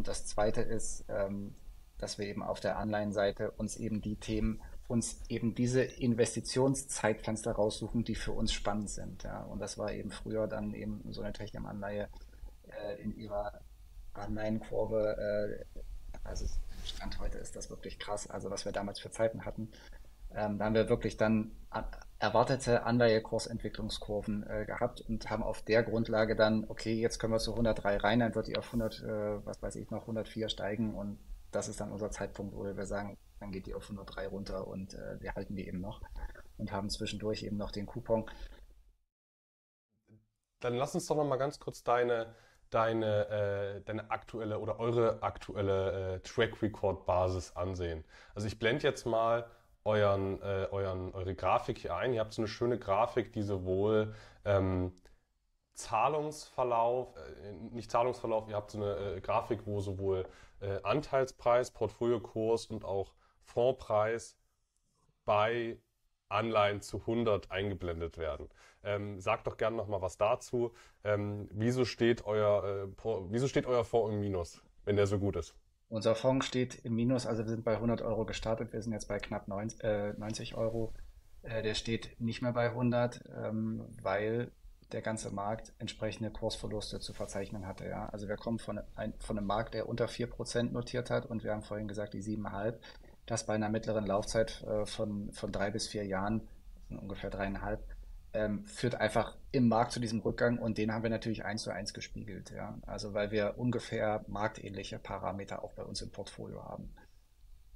und das Zweite ist, ähm, dass wir eben auf der Anleihenseite uns eben die Themen, uns eben diese Investitionszeitfenster raussuchen, die für uns spannend sind. Ja. Und das war eben früher dann eben so eine Technium-Anleihe äh, in ihrer Anleihenkurve. Äh, also Stand heute ist das wirklich krass, also was wir damals für Zeiten hatten. Ähm, da haben wir wirklich dann erwartete Anleihekursentwicklungskurven äh, gehabt und haben auf der Grundlage dann, okay, jetzt können wir zu 103 rein, dann wird die auf 100, äh, was weiß ich noch, 104 steigen und das ist dann unser Zeitpunkt, wo wir sagen, dann geht die auf 103 runter und äh, wir halten die eben noch und haben zwischendurch eben noch den Coupon. Dann lass uns doch noch mal ganz kurz deine, deine, äh, deine aktuelle oder eure aktuelle äh, Track Record Basis ansehen. Also ich blende jetzt mal euren, äh, euren, eure Grafik hier ein. Ihr habt so eine schöne Grafik, die sowohl ähm, Zahlungsverlauf, äh, nicht Zahlungsverlauf, ihr habt so eine äh, Grafik, wo sowohl äh, Anteilspreis, Portfoliokurs und auch Fondspreis bei Anleihen zu 100 eingeblendet werden. Ähm, sagt doch gerne nochmal was dazu. Ähm, wieso, steht euer, äh, wieso steht euer Fonds im Minus, wenn der so gut ist? Unser Fonds steht im Minus, also wir sind bei 100 Euro gestartet, wir sind jetzt bei knapp 90, äh, 90 Euro. Äh, der steht nicht mehr bei 100, ähm, weil der ganze Markt entsprechende Kursverluste zu verzeichnen hatte. Also wir kommen von einem Markt, der unter 4% notiert hat und wir haben vorhin gesagt, die 7,5, das bei einer mittleren Laufzeit äh, von, von drei bis vier Jahren, ungefähr dreieinhalb, ähm, führt einfach im Markt zu diesem Rückgang und den haben wir natürlich eins zu eins gespiegelt. Ja. Also weil wir ungefähr marktähnliche Parameter auch bei uns im Portfolio haben.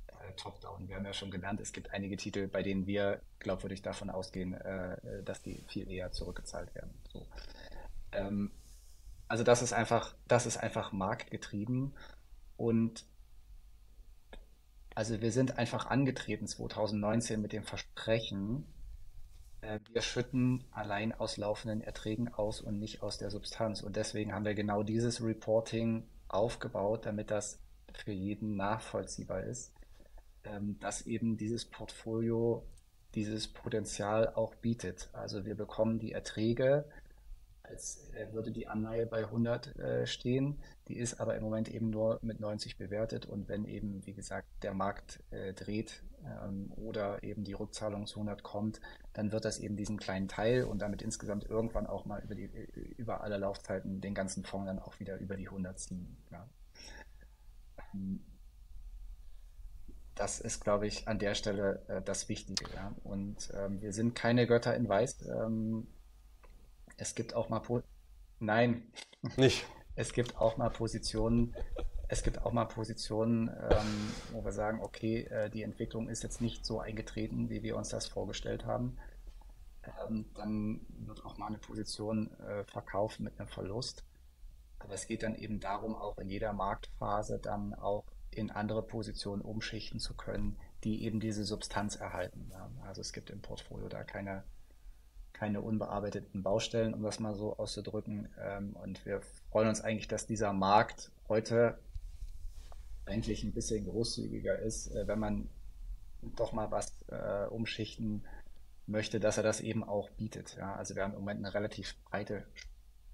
Äh, Top-Down. Wir haben ja schon gelernt, es gibt einige Titel, bei denen wir glaubwürdig davon ausgehen, äh, dass die viel eher zurückgezahlt werden. So. Ähm, also das ist einfach, das ist einfach marktgetrieben und also wir sind einfach angetreten 2019 mit dem Versprechen, wir schütten allein aus laufenden Erträgen aus und nicht aus der Substanz. Und deswegen haben wir genau dieses Reporting aufgebaut, damit das für jeden nachvollziehbar ist, ähm, dass eben dieses Portfolio dieses Potenzial auch bietet. Also wir bekommen die Erträge, als äh, würde die Anleihe bei 100 äh, stehen. Die ist aber im Moment eben nur mit 90 bewertet. Und wenn eben, wie gesagt, der Markt äh, dreht ähm, oder eben die Rückzahlung zu 100 kommt, dann wird das eben diesen kleinen Teil und damit insgesamt irgendwann auch mal über, die, über alle Laufzeiten den ganzen Fonds dann auch wieder über die 100 ziehen. Ja. Ähm, das ist, glaube ich, an der Stelle äh, das Wichtige. Ja. Und ähm, wir sind keine Götter in Weiß. Ähm, es gibt auch mal po Nein. Nicht. Es gibt auch mal Positionen, es gibt auch mal Positionen, ähm, wo wir sagen, okay, äh, die Entwicklung ist jetzt nicht so eingetreten, wie wir uns das vorgestellt haben. Ähm, dann wird auch mal eine Position äh, verkauft mit einem Verlust. Aber es geht dann eben darum, auch in jeder Marktphase dann auch in andere Positionen umschichten zu können, die eben diese Substanz erhalten. Ja. Also es gibt im Portfolio da keine keine unbearbeiteten Baustellen, um das mal so auszudrücken. Ähm, und wir freuen uns eigentlich, dass dieser Markt heute eigentlich ein bisschen großzügiger ist, äh, wenn man doch mal was äh, umschichten möchte, dass er das eben auch bietet. Ja, also wir haben im Moment eine relativ breite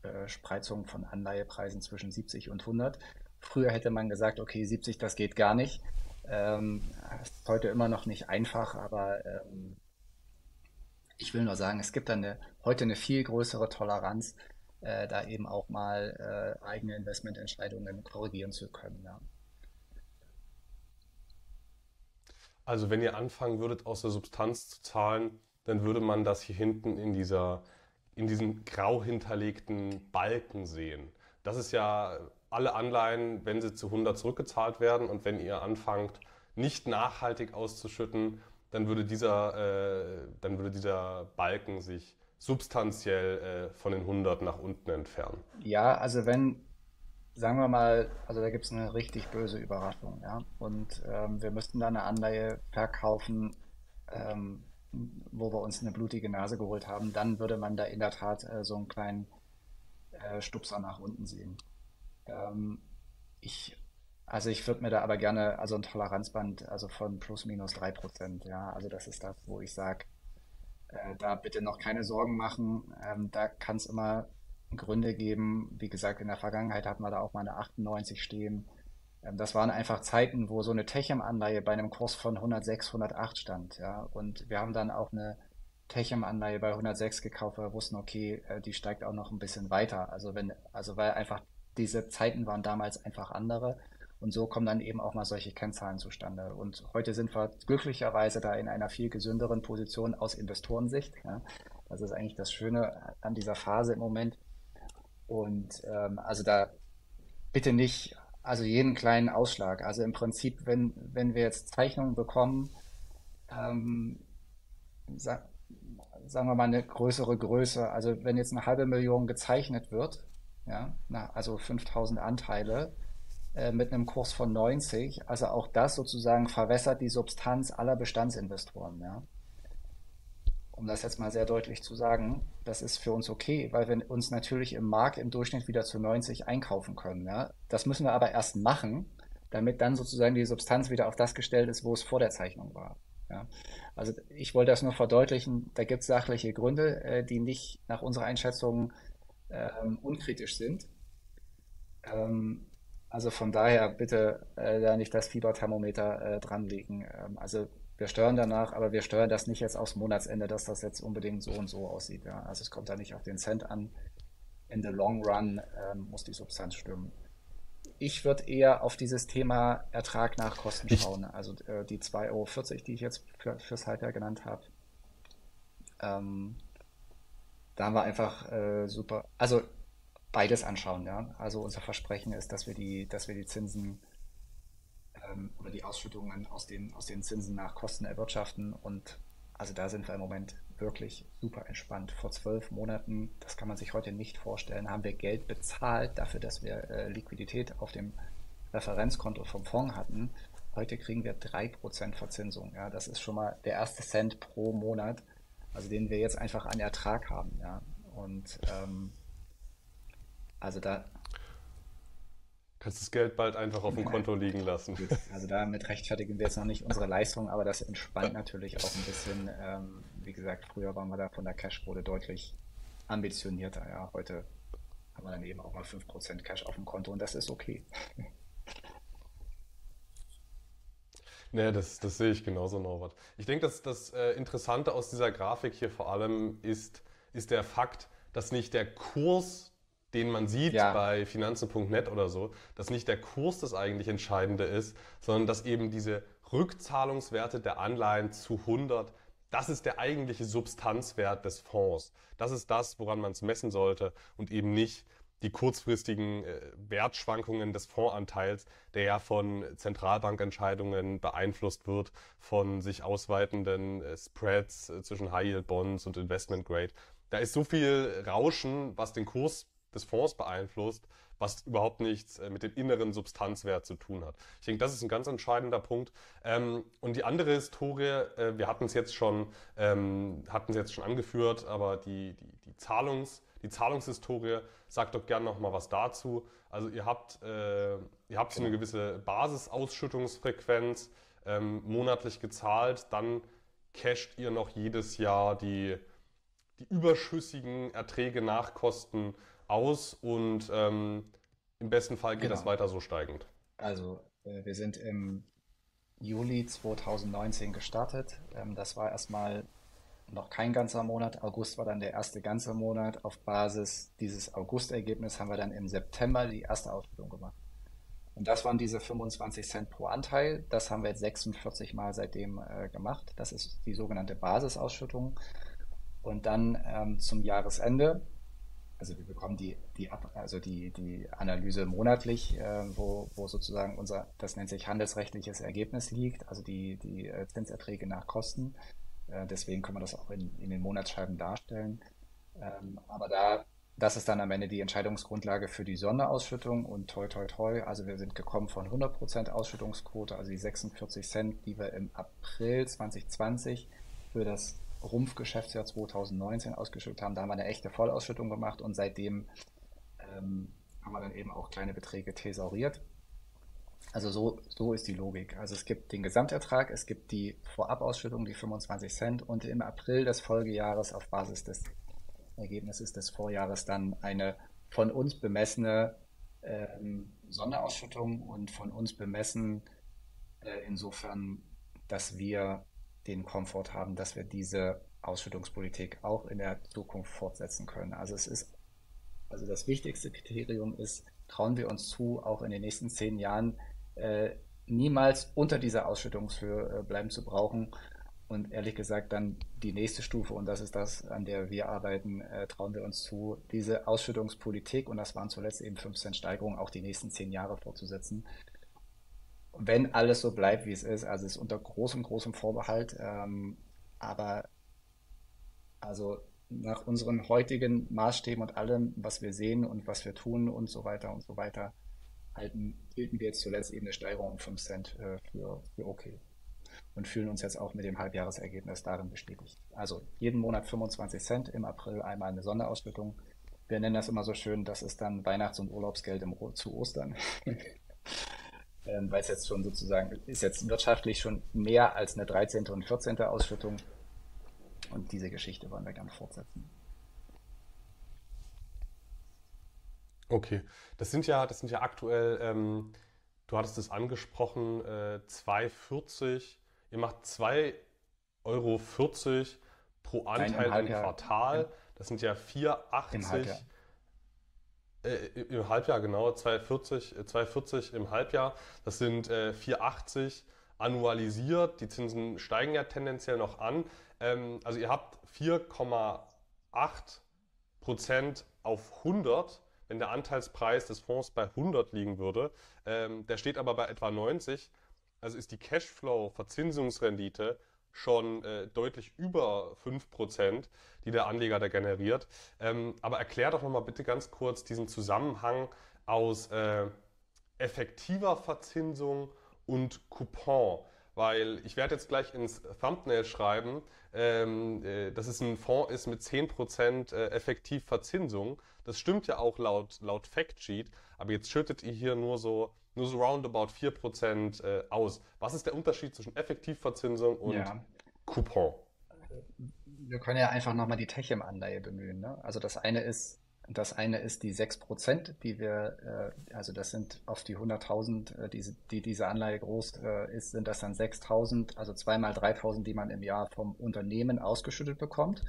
äh, Spreizung von Anleihepreisen zwischen 70 und 100. Früher hätte man gesagt, okay, 70, das geht gar nicht. Ähm, ist heute immer noch nicht einfach, aber ähm, ich will nur sagen, es gibt dann heute eine viel größere Toleranz, äh, da eben auch mal äh, eigene Investmententscheidungen korrigieren zu können. Ja. Also wenn ihr anfangen würdet, aus der Substanz zu zahlen, dann würde man das hier hinten in dieser in diesen grau hinterlegten Balken sehen. Das ist ja alle Anleihen, wenn sie zu 100 zurückgezahlt werden und wenn ihr anfangt, nicht nachhaltig auszuschütten, dann würde dieser, äh, dann würde dieser Balken sich substanziell äh, von den 100 nach unten entfernen. Ja, also wenn, sagen wir mal, also da gibt es eine richtig böse Überraschung, ja, und ähm, wir müssten da eine Anleihe verkaufen, ähm, wo wir uns eine blutige Nase geholt haben, dann würde man da in der Tat äh, so einen kleinen äh, Stupser nach unten sehen. Ähm, ich also ich würde mir da aber gerne, also ein Toleranzband, also von plus minus drei Prozent, ja. Also das ist das, wo ich sage, äh, da bitte noch keine Sorgen machen. Ähm, da kann es immer Gründe geben. Wie gesagt, in der Vergangenheit hatten wir da auch mal eine 98 stehen. Ähm, das waren einfach Zeiten, wo so eine Techem-Anleihe bei einem Kurs von 106, 108 stand. Ja? Und wir haben dann auch eine Techem-Anleihe bei 106 gekauft, weil wir wussten, okay, äh, die steigt auch noch ein bisschen weiter. Also wenn, also weil einfach diese Zeiten waren damals einfach andere. Und so kommen dann eben auch mal solche Kennzahlen zustande. Und heute sind wir glücklicherweise da in einer viel gesünderen Position aus Investorensicht. Ja. Das ist eigentlich das Schöne an dieser Phase im Moment. Und ähm, also da bitte nicht, also jeden kleinen Ausschlag. Also im Prinzip, wenn, wenn wir jetzt Zeichnungen bekommen, ähm, sa sagen wir mal eine größere Größe, also wenn jetzt eine halbe Million gezeichnet wird, ja, na, also 5000 Anteile, äh, mit einem Kurs von 90. Also auch das sozusagen verwässert die Substanz aller Bestandsinvestoren. Ja. Um das jetzt mal sehr deutlich zu sagen, das ist für uns okay, weil wir uns natürlich im Markt im Durchschnitt wieder zu 90 einkaufen können. Ja. Das müssen wir aber erst machen, damit dann sozusagen die Substanz wieder auf das gestellt ist, wo es vor der Zeichnung war. Ja. Also ich wollte das nur verdeutlichen, da gibt es sachliche Gründe, äh, die nicht nach unserer Einschätzung ähm, unkritisch sind. Ähm, also von daher bitte äh, da nicht das Fieberthermometer äh, dranlegen. Ähm, also wir steuern danach, aber wir steuern das nicht jetzt aufs Monatsende, dass das jetzt unbedingt so und so aussieht. Ja? Also es kommt da nicht auf den Cent an. In the long run ähm, muss die Substanz stimmen. Ich würde eher auf dieses Thema Ertrag nach Kosten schauen. Also äh, die 2,40 Euro, die ich jetzt für, fürs Halbjahr genannt habe. Ähm, da haben wir einfach äh, super. Also beides anschauen, ja. Also unser Versprechen ist, dass wir die, dass wir die Zinsen ähm, oder die Ausschüttungen aus den, aus den Zinsen nach Kosten erwirtschaften. Und also da sind wir im Moment wirklich super entspannt. Vor zwölf Monaten, das kann man sich heute nicht vorstellen, haben wir Geld bezahlt dafür, dass wir äh, Liquidität auf dem Referenzkonto vom Fonds hatten. Heute kriegen wir 3% Verzinsung. Ja, das ist schon mal der erste Cent pro Monat, also den wir jetzt einfach an Ertrag haben. Ja. Und ähm, also da. Kannst das Geld bald einfach auf dem Konto liegen lassen. Also damit rechtfertigen wir jetzt noch nicht unsere Leistung, aber das entspannt natürlich auch ein bisschen. Ähm, wie gesagt, früher waren wir da von der Cashquote deutlich ambitionierter. Ja, heute haben wir dann eben auch mal 5% Cash auf dem Konto und das ist okay. Nee, das, das sehe ich genauso, Norbert. Ich denke, dass das äh, Interessante aus dieser Grafik hier vor allem ist, ist der Fakt, dass nicht der Kurs den man sieht ja. bei Finanzen.net oder so, dass nicht der Kurs das eigentlich Entscheidende ist, sondern dass eben diese Rückzahlungswerte der Anleihen zu 100, das ist der eigentliche Substanzwert des Fonds. Das ist das, woran man es messen sollte und eben nicht die kurzfristigen äh, Wertschwankungen des Fondsanteils, der ja von Zentralbankentscheidungen beeinflusst wird, von sich ausweitenden äh, Spreads äh, zwischen High Yield Bonds und Investment Grade. Da ist so viel Rauschen, was den Kurs des Fonds beeinflusst, was überhaupt nichts äh, mit dem inneren Substanzwert zu tun hat. Ich denke, das ist ein ganz entscheidender Punkt. Ähm, und die andere Historie, äh, wir hatten es jetzt schon, ähm, hatten es jetzt schon angeführt, aber die, die, die, Zahlungs, die Zahlungshistorie, sagt doch gerne noch mal was dazu. Also ihr habt, äh, ihr habt so eine genau. gewisse Basisausschüttungsfrequenz ähm, monatlich gezahlt, dann casht ihr noch jedes Jahr die, die überschüssigen Erträge nach Kosten aus und ähm, im besten Fall geht genau. das weiter so steigend. Also äh, wir sind im Juli 2019 gestartet. Ähm, das war erstmal noch kein ganzer Monat. August war dann der erste ganze Monat. Auf Basis dieses August-Ergebnisses haben wir dann im September die erste Ausschüttung gemacht. Und das waren diese 25 Cent pro Anteil. Das haben wir jetzt 46 Mal seitdem äh, gemacht. Das ist die sogenannte Basisausschüttung. Und dann ähm, zum Jahresende also wir bekommen die, die, also die, die Analyse monatlich, äh, wo, wo sozusagen unser, das nennt sich handelsrechtliches Ergebnis liegt, also die, die äh, Zinserträge nach Kosten. Äh, deswegen können wir das auch in, in den Monatsscheiben darstellen. Ähm, aber da, das ist dann am Ende die Entscheidungsgrundlage für die Sonderausschüttung und toi toi toi, also wir sind gekommen von 100% Ausschüttungsquote, also die 46 Cent, die wir im April 2020 für das Rumpfgeschäftsjahr 2019 ausgeschüttet haben. Da haben wir eine echte Vollausschüttung gemacht und seitdem ähm, haben wir dann eben auch kleine Beträge thesauriert. Also so, so ist die Logik. Also es gibt den Gesamtertrag, es gibt die Vorabausschüttung, die 25 Cent und im April des Folgejahres auf Basis des Ergebnisses des Vorjahres dann eine von uns bemessene ähm, Sonderausschüttung und von uns bemessen äh, insofern, dass wir den Komfort haben, dass wir diese Ausschüttungspolitik auch in der Zukunft fortsetzen können. Also es ist, also das wichtigste Kriterium ist, trauen wir uns zu, auch in den nächsten zehn Jahren äh, niemals unter dieser Ausschüttungshöhe äh, bleiben zu brauchen. Und ehrlich gesagt, dann die nächste Stufe, und das ist das, an der wir arbeiten, äh, trauen wir uns zu, diese Ausschüttungspolitik, und das waren zuletzt eben 5 Cent Steigerungen, auch die nächsten zehn Jahre fortzusetzen. Wenn alles so bleibt, wie es ist, also es ist unter großem, großem Vorbehalt, ähm, aber also nach unseren heutigen Maßstäben und allem, was wir sehen und was wir tun und so weiter und so weiter, halten, hielten wir jetzt zuletzt eben eine Steigerung um 5 Cent äh, für, für okay. Und fühlen uns jetzt auch mit dem Halbjahresergebnis darin bestätigt. Also jeden Monat 25 Cent, im April einmal eine Sonderausschüttung. Wir nennen das immer so schön, das ist dann Weihnachts- und Urlaubsgeld im, zu Ostern. ähm, weil es jetzt schon sozusagen, ist jetzt wirtschaftlich schon mehr als eine 13. und 14. Ausschüttung. Und diese Geschichte wollen wir gerne fortsetzen. Okay, das sind ja, das sind ja aktuell, ähm, du hattest es angesprochen, äh, 2,40. Ihr macht 2,40 Euro pro Anteil im, Quartal. Das sind ja 4,80. Im Halbjahr. Äh, Im Halbjahr, genau, 2,40, 2,40 im Halbjahr. Das sind äh, 4,80 annualisiert. Die Zinsen steigen ja tendenziell noch an. Ähm, also ihr habt 4,8 Prozent auf 100 wenn der Anteilspreis des Fonds bei 100 liegen würde, ähm, der steht aber bei etwa 90, also ist die Cashflow-Verzinsungsrendite schon äh, deutlich über 5%, die der Anleger da generiert. Ähm, aber erklär doch nochmal bitte ganz kurz diesen Zusammenhang aus äh, effektiver Verzinsung und Coupon weil ich werde jetzt gleich ins Thumbnail schreiben, ähm, äh, dass es ein Fonds ist mit 10% äh, effektiv Verzinsung. Das stimmt ja auch laut, laut Factsheet, aber jetzt schüttet ihr hier nur so, nur so roundabout 4% äh, aus. Was ist der Unterschied zwischen Effektivverzinsung und ja. Coupon? Wir können ja einfach nochmal die Techem-Anleihe bemühen. Ne? Also das eine ist das eine ist die 6%, die wir, äh, also das sind auf die 100.000, äh, die, die diese Anleihe groß äh, ist, sind das dann 6.000, also zweimal 3.000, die man im Jahr vom Unternehmen ausgeschüttet bekommt.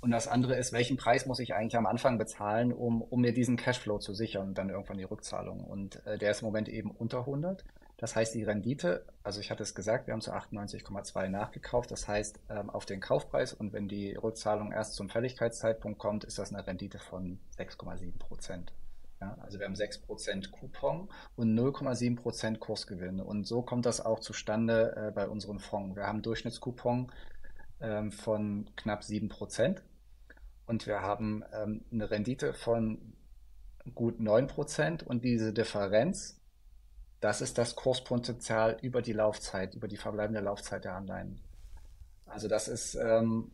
Und das andere ist, welchen Preis muss ich eigentlich am Anfang bezahlen, um, um mir diesen Cashflow zu sichern und dann irgendwann die Rückzahlung. Und äh, der ist im Moment eben unter 100. Das heißt, die Rendite, also ich hatte es gesagt, wir haben zu 98,2 nachgekauft. Das heißt, ähm, auf den Kaufpreis und wenn die Rückzahlung erst zum Fälligkeitszeitpunkt kommt, ist das eine Rendite von 6,7 Prozent. Ja, also wir haben 6% Coupon und 0,7% Kursgewinn. Und so kommt das auch zustande äh, bei unserem Fonds. Wir haben Durchschnittscoupon ähm, von knapp 7% und wir haben ähm, eine Rendite von gut 9% und diese Differenz das ist das Kurspotenzial über die Laufzeit, über die verbleibende Laufzeit der Anleihen. Also das ist, ähm,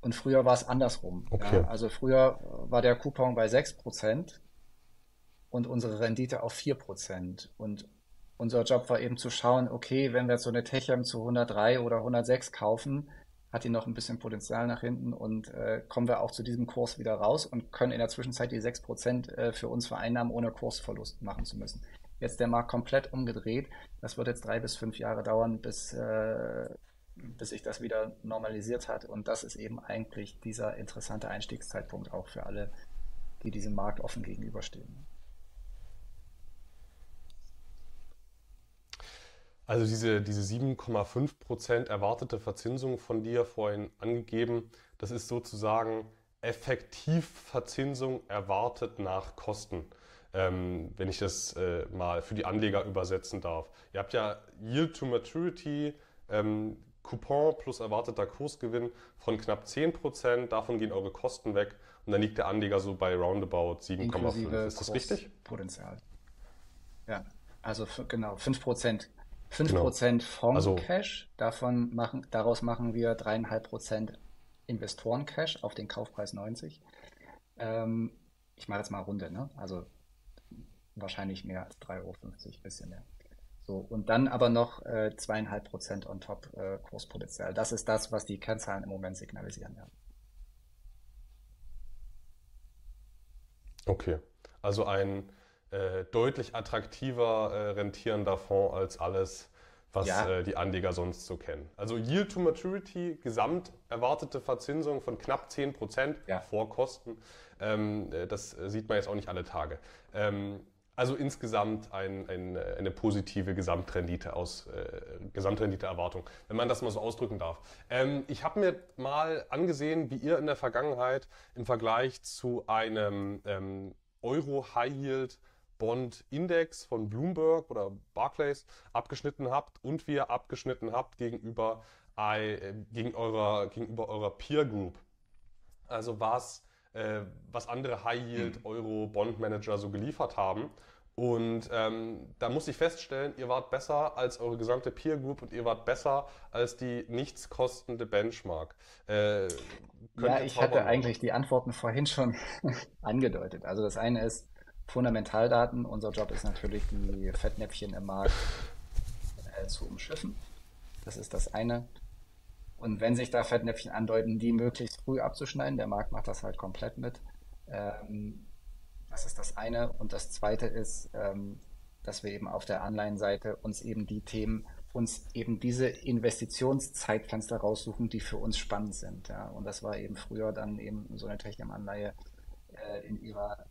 und früher war es andersrum. Okay. Ja? Also früher war der Coupon bei 6% und unsere Rendite auf 4%. Und unser Job war eben zu schauen, okay, wenn wir jetzt so eine Techem zu 103 oder 106 kaufen, hat die noch ein bisschen Potenzial nach hinten und äh, kommen wir auch zu diesem Kurs wieder raus und können in der Zwischenzeit die 6% äh, für uns vereinnahmen, ohne Kursverlust machen zu müssen jetzt der Markt komplett umgedreht. Das wird jetzt drei bis fünf Jahre dauern, bis, äh, bis sich das wieder normalisiert hat. Und das ist eben eigentlich dieser interessante Einstiegszeitpunkt auch für alle, die diesem Markt offen gegenüberstehen. Also diese, diese 7,5% erwartete Verzinsung von dir vorhin angegeben, das ist sozusagen Effektivverzinsung erwartet nach Kosten ähm, wenn ich das äh, mal für die Anleger übersetzen darf. Ihr habt ja Yield to Maturity, ähm, Coupon plus erwarteter Kursgewinn von knapp 10%, davon gehen eure Kosten weg und dann liegt der Anleger so bei roundabout 7,5. Ist das richtig? Potenzial. Ja, also genau, 5%. 5% genau. Fonds-Cash, also, davon machen, daraus machen wir 3,5% Investoren-Cash auf den Kaufpreis 90. Ähm, ich mache jetzt mal Runde, ne? Also wahrscheinlich mehr als 3,50 Euro, bisschen mehr. So, und dann aber noch äh, zweieinhalb äh, Prozent on top äh, Kurspotenzial. Das ist das, was die Kennzahlen im Moment signalisieren. Ja. Okay, also ein äh, deutlich attraktiver äh, rentierender Fonds als alles, was ja. äh, die Anleger sonst so kennen. Also Yield to Maturity, gesamt erwartete Verzinsung von knapp 10 ja. vor Kosten. Ähm, äh, das sieht man jetzt auch nicht alle Tage. Ähm, also insgesamt ein, ein, eine positive Gesamtrendite aus äh, Gesamtrenditeerwartung, wenn man das mal so ausdrücken darf. Ähm, ich habe mir mal angesehen, wie ihr in der Vergangenheit im Vergleich zu einem ähm, Euro High Yield Bond Index von Bloomberg oder Barclays abgeschnitten habt und wie ihr abgeschnitten habt gegenüber, äh, gegen eurer, gegenüber eurer Peer Group. Also was, äh, was andere High Yield hm. Euro Bond Manager so geliefert haben. Und ähm, da muss ich feststellen, ihr wart besser als eure gesamte Peer Group und ihr wart besser als die nichts kostende Benchmark. Äh, ja, ich hatte eigentlich die Antworten vorhin schon angedeutet. Also das eine ist, Fundamentaldaten. Unser Job ist natürlich, die Fettnäpfchen im Markt äh, zu umschiffen. Das ist das eine. Und wenn sich da Fettnäpfchen andeuten, die möglichst früh abzuschneiden, der Markt macht das halt komplett mit. Ähm, das ist das eine. Und das zweite ist, ähm, dass wir eben auf der Anleihenseite uns eben die Themen, uns eben diese Investitionszeitfenster raussuchen, die für uns spannend sind. Ja. Und das war eben früher dann eben so eine Technikanleihe äh, in ihrer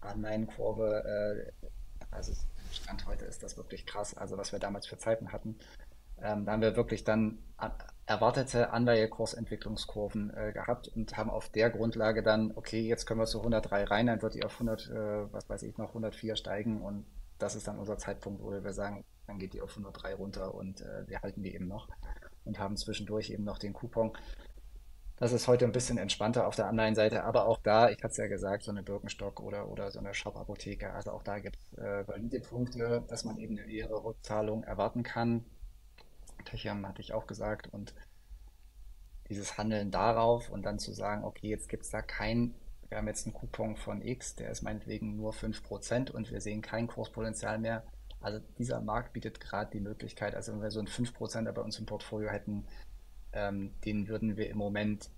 Anleihenkurve, äh, also Stand heute ist das wirklich krass, also was wir damals für Zeiten hatten. Ähm, da haben wir wirklich dann erwartete Anleihekursentwicklungskurven äh, gehabt und haben auf der Grundlage dann, okay, jetzt können wir zu 103 rein, dann wird die auf 100, äh, was weiß ich noch, 104 steigen und das ist dann unser Zeitpunkt, wo wir sagen, dann geht die auf 103 runter und äh, wir halten die eben noch und haben zwischendurch eben noch den Coupon. Das ist heute ein bisschen entspannter auf der Anleihenseite, aber auch da, ich hatte es ja gesagt, so eine Birkenstock oder, oder so eine Shop-Apotheke, also auch da gibt es äh, valide Punkte, dass man eben eine ehere Rückzahlung erwarten kann. Techam hatte ich auch gesagt und dieses Handeln darauf und dann zu sagen, okay, jetzt gibt es da kein, wir haben jetzt einen Coupon von X, der ist meinetwegen nur 5% und wir sehen kein Kurspotenzial mehr. Also dieser Markt bietet gerade die Möglichkeit, also wenn wir so ein 5% bei uns im Portfolio hätten, ähm, den würden wir im Moment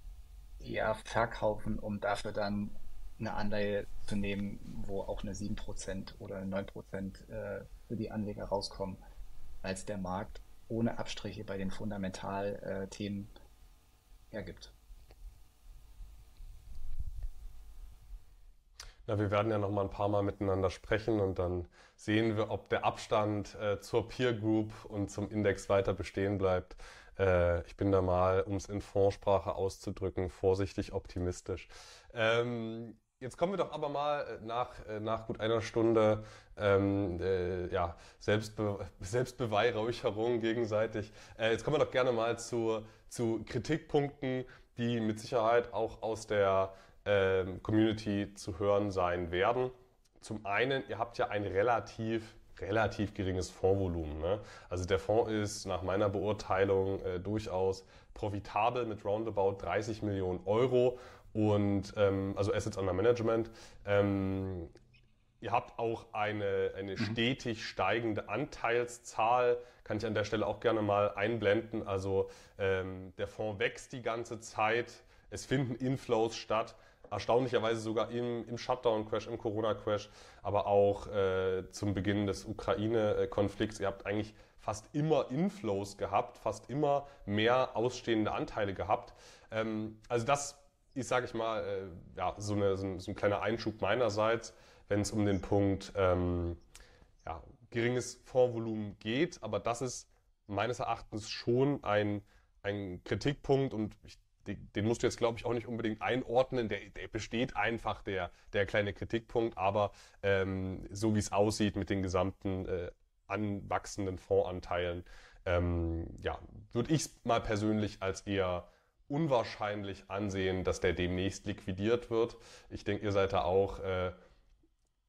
eher verkaufen, um dafür dann eine Anleihe zu nehmen, wo auch eine 7% oder eine 9% äh, für die Anleger rauskommen, als der Markt ohne Abstriche bei den Fundamentalthemen äh, hergibt. Na, wir werden ja noch mal ein paar Mal miteinander sprechen und dann sehen wir, ob der Abstand äh, zur Peer Group und zum Index weiter bestehen bleibt. Äh, ich bin da mal, um es in Fondssprache auszudrücken, vorsichtig optimistisch. Ähm, Jetzt kommen wir doch aber mal äh, nach, äh, nach gut einer Stunde ähm, äh, ja, Selbstbe Selbstbeweihräucherung gegenseitig. Äh, jetzt kommen wir doch gerne mal zu, zu Kritikpunkten, die mit Sicherheit auch aus der ähm, Community zu hören sein werden. Zum einen, ihr habt ja ein relativ relativ geringes Fondsvolumen. Ne? Also der Fonds ist nach meiner Beurteilung äh, durchaus profitabel mit roundabout 30 Millionen Euro und ähm, also Assets under Management. Ähm, ihr habt auch eine, eine mhm. stetig steigende Anteilszahl, kann ich an der Stelle auch gerne mal einblenden. Also ähm, der Fonds wächst die ganze Zeit, es finden Inflows statt erstaunlicherweise sogar im, im Shutdown-Crash, im Corona-Crash, aber auch äh, zum Beginn des Ukraine-Konflikts. Ihr habt eigentlich fast immer Inflows gehabt, fast immer mehr ausstehende Anteile gehabt. Ähm, also das ist, sage ich mal, äh, ja, so, eine, so, ein, so, ein, kleiner Einschub meinerseits, wenn es um den Punkt ähm, ja, geringes Fondsvolumen geht. Aber das ist meines Erachtens schon ein, ein Kritikpunkt und ich den musst du jetzt, glaube ich, auch nicht unbedingt einordnen. Der, der besteht einfach, der, der kleine Kritikpunkt. Aber ähm, so wie es aussieht mit den gesamten äh, anwachsenden Fondsanteilen, ähm, ja, würde ich es mal persönlich als eher unwahrscheinlich ansehen, dass der demnächst liquidiert wird. Ich denke, ihr seid da auch äh,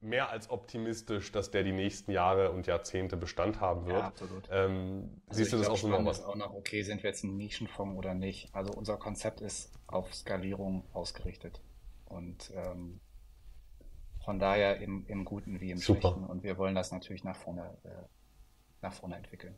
mehr als optimistisch, dass der die nächsten Jahre und Jahrzehnte Bestand haben wird. Ja, absolut. Ähm, also siehst du das auch so noch? Ist auch noch, okay, sind wir jetzt ein Nischenfonds oder nicht? Also unser Konzept ist auf Skalierung ausgerichtet. Und ähm, von daher im, im Guten wie im Super. Schlechten. Und wir wollen das natürlich nach vorne, äh, nach vorne entwickeln.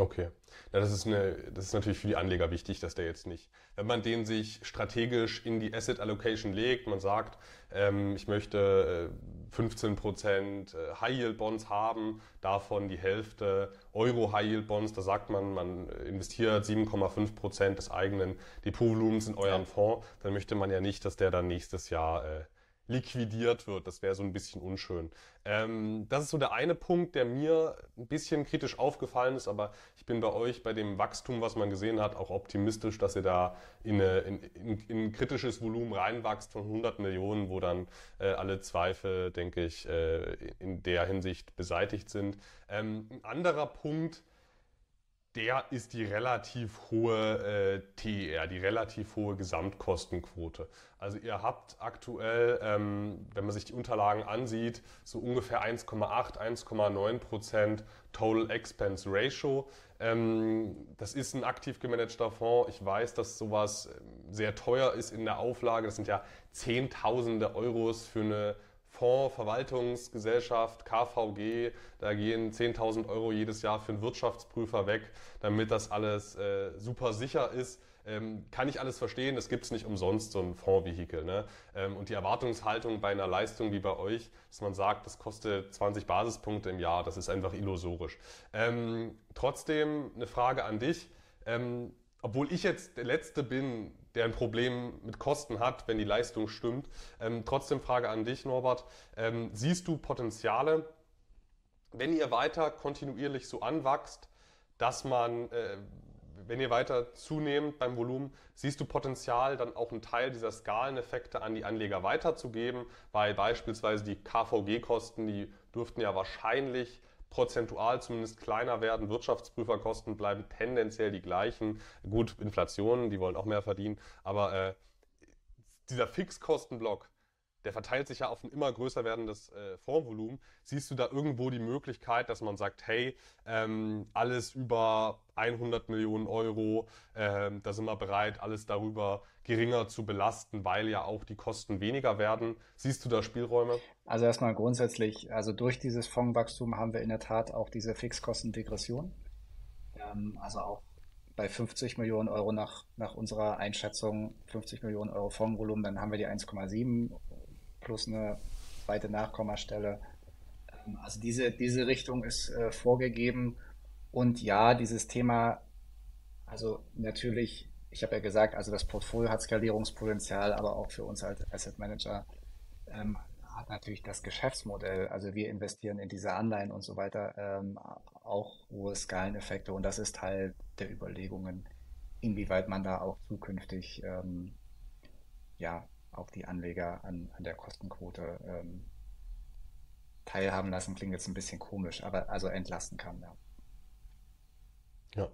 Okay. Ja, das ist eine, das ist natürlich für die Anleger wichtig, dass der jetzt nicht, wenn man den sich strategisch in die Asset Allocation legt, man sagt, ähm, ich möchte 15 äh, Prozent äh, High Yield Bonds haben, davon die Hälfte Euro High Yield Bonds, da sagt man, man investiert 7,5 Prozent des eigenen Depotvolumens in euren Fonds, dann möchte man ja nicht, dass der dann nächstes Jahr äh, liquidiert wird. Das wäre so ein bisschen unschön. Ähm, das ist so der eine Punkt, der mir ein bisschen kritisch aufgefallen ist, aber ich bin bei euch bei dem Wachstum, was man gesehen hat, auch optimistisch, dass ihr da in, eine, in, in, in ein kritisches Volumen reinwachst von 100 Millionen, wo dann äh, alle Zweifel, denke ich, äh, in der Hinsicht beseitigt sind. Ähm, ein anderer Punkt, der ist die relativ hohe äh, TER, die relativ hohe Gesamtkostenquote. Also ihr habt aktuell, ähm, wenn man sich die Unterlagen ansieht, so ungefähr 1,8, 1,9 Prozent Total Expense Ratio. Ähm, das ist ein aktiv gemanagter Fonds. Ich weiß, dass sowas ähm, sehr teuer ist in der Auflage. Das sind ja Zehntausende Euros für eine Fonds, Verwaltungsgesellschaft, KVG, da gehen 10.000 Euro jedes Jahr für einen Wirtschaftsprüfer weg, damit das alles äh, super sicher ist. Ähm, kann ich alles verstehen, das gibt es nicht umsonst, so ein Fondsvehikel. Ne? Ähm, und die Erwartungshaltung bei einer Leistung wie bei euch, dass man sagt, das kostet 20 Basispunkte im Jahr, das ist einfach illusorisch. Ähm, trotzdem eine Frage an dich. Ähm, obwohl ich jetzt der Letzte bin, der ein Problem mit Kosten hat, wenn die Leistung stimmt. Ähm, trotzdem Frage an dich, Norbert. Ähm, siehst du Potenziale, wenn ihr weiter kontinuierlich so anwachst, dass man, äh, wenn ihr weiter zunehmt beim Volumen, siehst du Potenzial, dann auch einen Teil dieser Skaleneffekte an die Anleger weiterzugeben, weil beispielsweise die KVG-Kosten, die dürften ja wahrscheinlich prozentual zumindest kleiner werden. Wirtschaftsprüferkosten bleiben tendenziell die gleichen. Gut, Inflation, die wollen auch mehr verdienen, aber äh, dieser Fixkostenblock, der verteilt sich ja auf ein immer größer werdendes äh, Fondsvolumen. Siehst du da irgendwo die Möglichkeit, dass man sagt, hey, ähm, alles über 100 Millionen Euro, ähm, da sind wir bereit, alles darüber geringer zu belasten, weil ja auch die Kosten weniger werden. Siehst du da Spielräume? Also erstmal grundsätzlich, also durch dieses Fondswachstum haben wir in der Tat auch diese Fixkostendegression. Ähm, also auch bei 50 Millionen Euro nach, nach unserer Einschätzung, 50 Millionen Euro Fondsvolumen, dann haben wir die 1,7 plus eine zweite Nachkommastelle. Ähm, also diese, diese Richtung ist äh, vorgegeben. Und ja, dieses Thema, also natürlich, ich habe ja gesagt, also das Portfolio hat Skalierungspotenzial, aber auch für uns als Asset Manager ähm, hat natürlich das Geschäftsmodell, also wir investieren in diese Anleihen und so weiter, ähm, auch hohe Skaleneffekte und das ist Teil der Überlegungen, inwieweit man da auch zukünftig ähm, ja, auch die Anleger an, an der Kostenquote ähm, teilhaben lassen, klingt jetzt ein bisschen komisch, aber also entlasten kann, ja. Ja.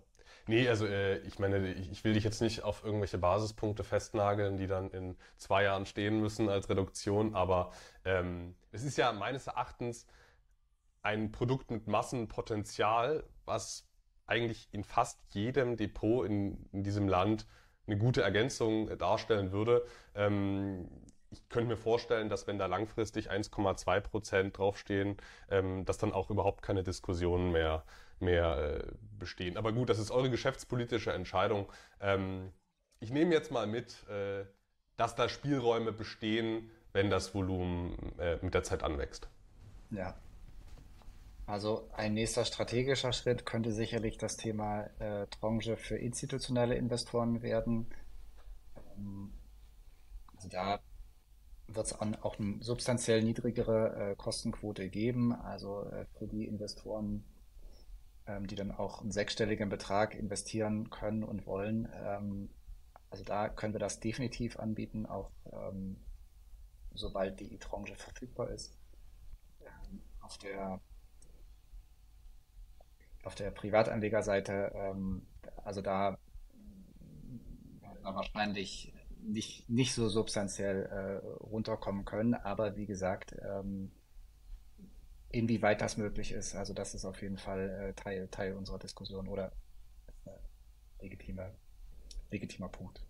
Nee, also äh, ich meine, ich will dich jetzt nicht auf irgendwelche Basispunkte festnageln, die dann in zwei Jahren stehen müssen als Reduktion, aber ähm, es ist ja meines Erachtens ein Produkt mit Massenpotenzial, was eigentlich in fast jedem Depot in, in diesem Land eine gute Ergänzung darstellen würde. Ähm, ich könnte mir vorstellen, dass wenn da langfristig 1,2 Prozent draufstehen, ähm, dass dann auch überhaupt keine Diskussionen mehr, mehr äh, bestehen. Aber gut, das ist eure geschäftspolitische Entscheidung. Ähm, ich nehme jetzt mal mit, äh, dass da Spielräume bestehen, wenn das Volumen äh, mit der Zeit anwächst. Ja, also ein nächster strategischer Schritt könnte sicherlich das Thema äh, Tranche für institutionelle Investoren werden. Ähm, also da wird es auch eine substanziell niedrigere äh, Kostenquote geben. Also äh, für die Investoren, ähm, die dann auch einen sechsstelligen Betrag investieren können und wollen. Ähm, also da können wir das definitiv anbieten, auch ähm, sobald die Tranche verfügbar ist. Ähm, auf der auf der Privatanlegerseite, ähm, also da, wahrscheinlich nicht, nicht so substanziell äh, runterkommen können, aber wie gesagt, ähm, inwieweit das möglich ist, also das ist auf jeden Fall äh, Teil, Teil unserer Diskussion oder äh, legitimer, legitimer Punkt.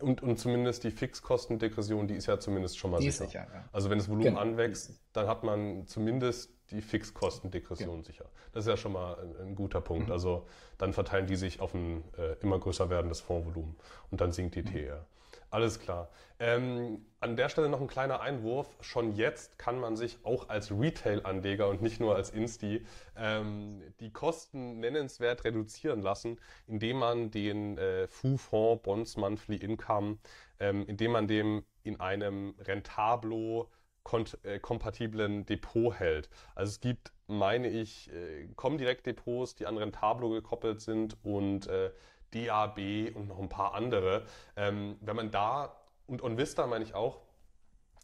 Und, und zumindest die Fixkostendegression, die ist ja zumindest schon mal die sicher. sicher ja. Also wenn das Volumen genau. anwächst, dann hat man zumindest die Fixkostendegression ja. sicher. Das ist ja schon mal ein, ein guter Punkt. Mhm. Also dann verteilen die sich auf ein äh, immer größer werdendes Fondsvolumen und dann sinkt die mhm. TR. Alles klar. Ähm, an der Stelle noch ein kleiner Einwurf. Schon jetzt kann man sich auch als Retail-Anleger und nicht nur als Insti ähm, die Kosten nennenswert reduzieren lassen, indem man den äh, FU-Fonds Bonds Monthly Income, ähm, indem man dem in einem Rentablo äh, kompatiblen Depot hält. Also es gibt, meine ich, äh, Comdirect-Depots, die an Rentablo gekoppelt sind und äh, DAB und noch ein paar andere. Ähm, wenn man da, und OnVista meine ich auch,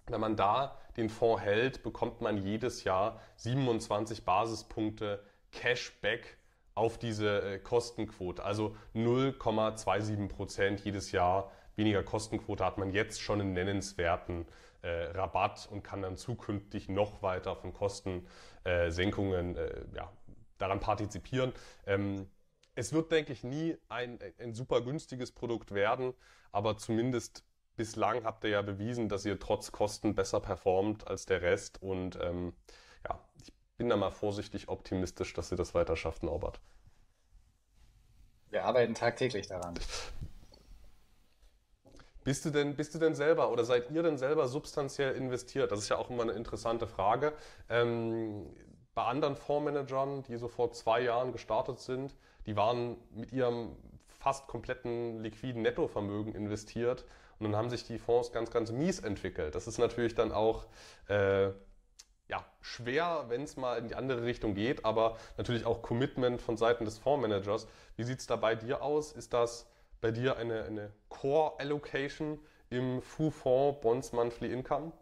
wenn man da den Fonds hält, bekommt man jedes Jahr 27 Basispunkte Cashback auf diese äh, Kostenquote. Also 0,27 Prozent jedes Jahr weniger Kostenquote hat man jetzt schon einen nennenswerten äh, Rabatt und kann dann zukünftig noch weiter von Kostensenkungen äh, ja, daran partizipieren. Ähm, es wird, denke ich, nie ein, ein super günstiges Produkt werden, aber zumindest bislang habt ihr ja bewiesen, dass ihr trotz Kosten besser performt als der Rest. Und ähm, ja, ich bin da mal vorsichtig optimistisch, dass ihr das weiter schafft, Norbert. Wir arbeiten tagtäglich daran. Bist du denn, bist du denn selber oder seid ihr denn selber substanziell investiert? Das ist ja auch immer eine interessante Frage. Ähm, bei anderen Fondsmanagern, die so vor zwei Jahren gestartet sind, die waren mit ihrem fast kompletten liquiden Nettovermögen investiert und dann haben sich die Fonds ganz, ganz mies entwickelt. Das ist natürlich dann auch äh, ja, schwer, wenn es mal in die andere Richtung geht, aber natürlich auch Commitment von Seiten des Fondsmanagers. Wie sieht es da bei dir aus? Ist das bei dir eine, eine Core Allocation im FU-Fonds Bonds Monthly Income?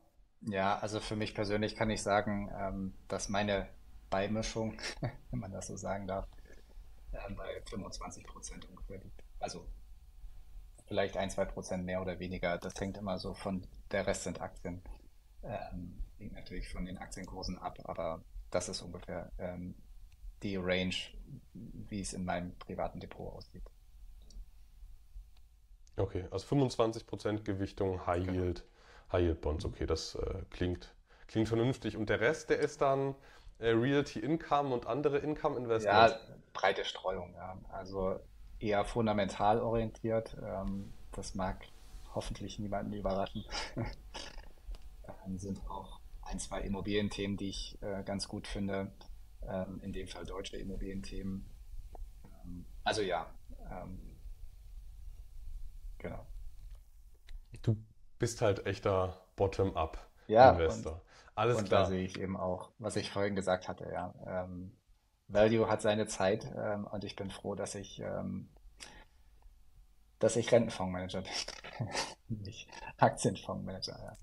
Ja, also für mich persönlich kann ich sagen, ähm, dass meine Beimischung, wenn man das so sagen darf, äh, bei 25 Prozent ungefähr liegt. Also vielleicht ein, zwei Prozent mehr oder weniger. Das hängt immer so von, der Rest sind Aktien. Ähm, hängt natürlich von den Aktienkursen ab, aber das ist ungefähr ähm, die Range, wie es in meinem privaten Depot aussieht. Okay, also 25% Gewichtung High genau. Yield, High Yield Bonds. Okay, das äh, klingt, klingt vernünftig. Und der Rest, der ist dann äh, Realty Income und andere Income Investments? Ja, breite Streuung, ja. Also eher fundamental orientiert. Ähm, das mag hoffentlich niemanden überraschen. Dann sind auch ein, zwei Immobilienthemen, die ich äh, ganz gut finde. Ähm, in dem Fall deutsche Immobilienthemen. Ähm, also ja, ähm, genau. Du bist halt echter Bottom-up-Investor. Ja, alles und klar. da sehe ich eben auch, was ich vorhin gesagt hatte, ja. Ähm, Value hat seine Zeit ähm, und ich bin froh, dass ich, ähm, dass ich Rentenfondsmanager bin, nicht Aktienfondsmanager, ja.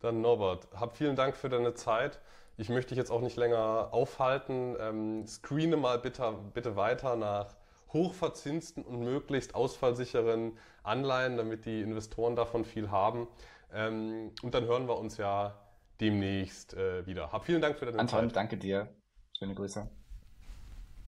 Dann Norbert, hab vielen Dank für deine Zeit. Ich möchte dich jetzt auch nicht länger aufhalten. Ähm, screene mal bitte, bitte weiter nach hochverzinsten und möglichst ausfallsicheren Anleihen, damit die Investoren davon viel haben. Ähm, und dann hören wir uns ja demnächst äh, wieder. Hab vielen Dank für deine Anton, Zeit. danke dir. Schöne Grüße.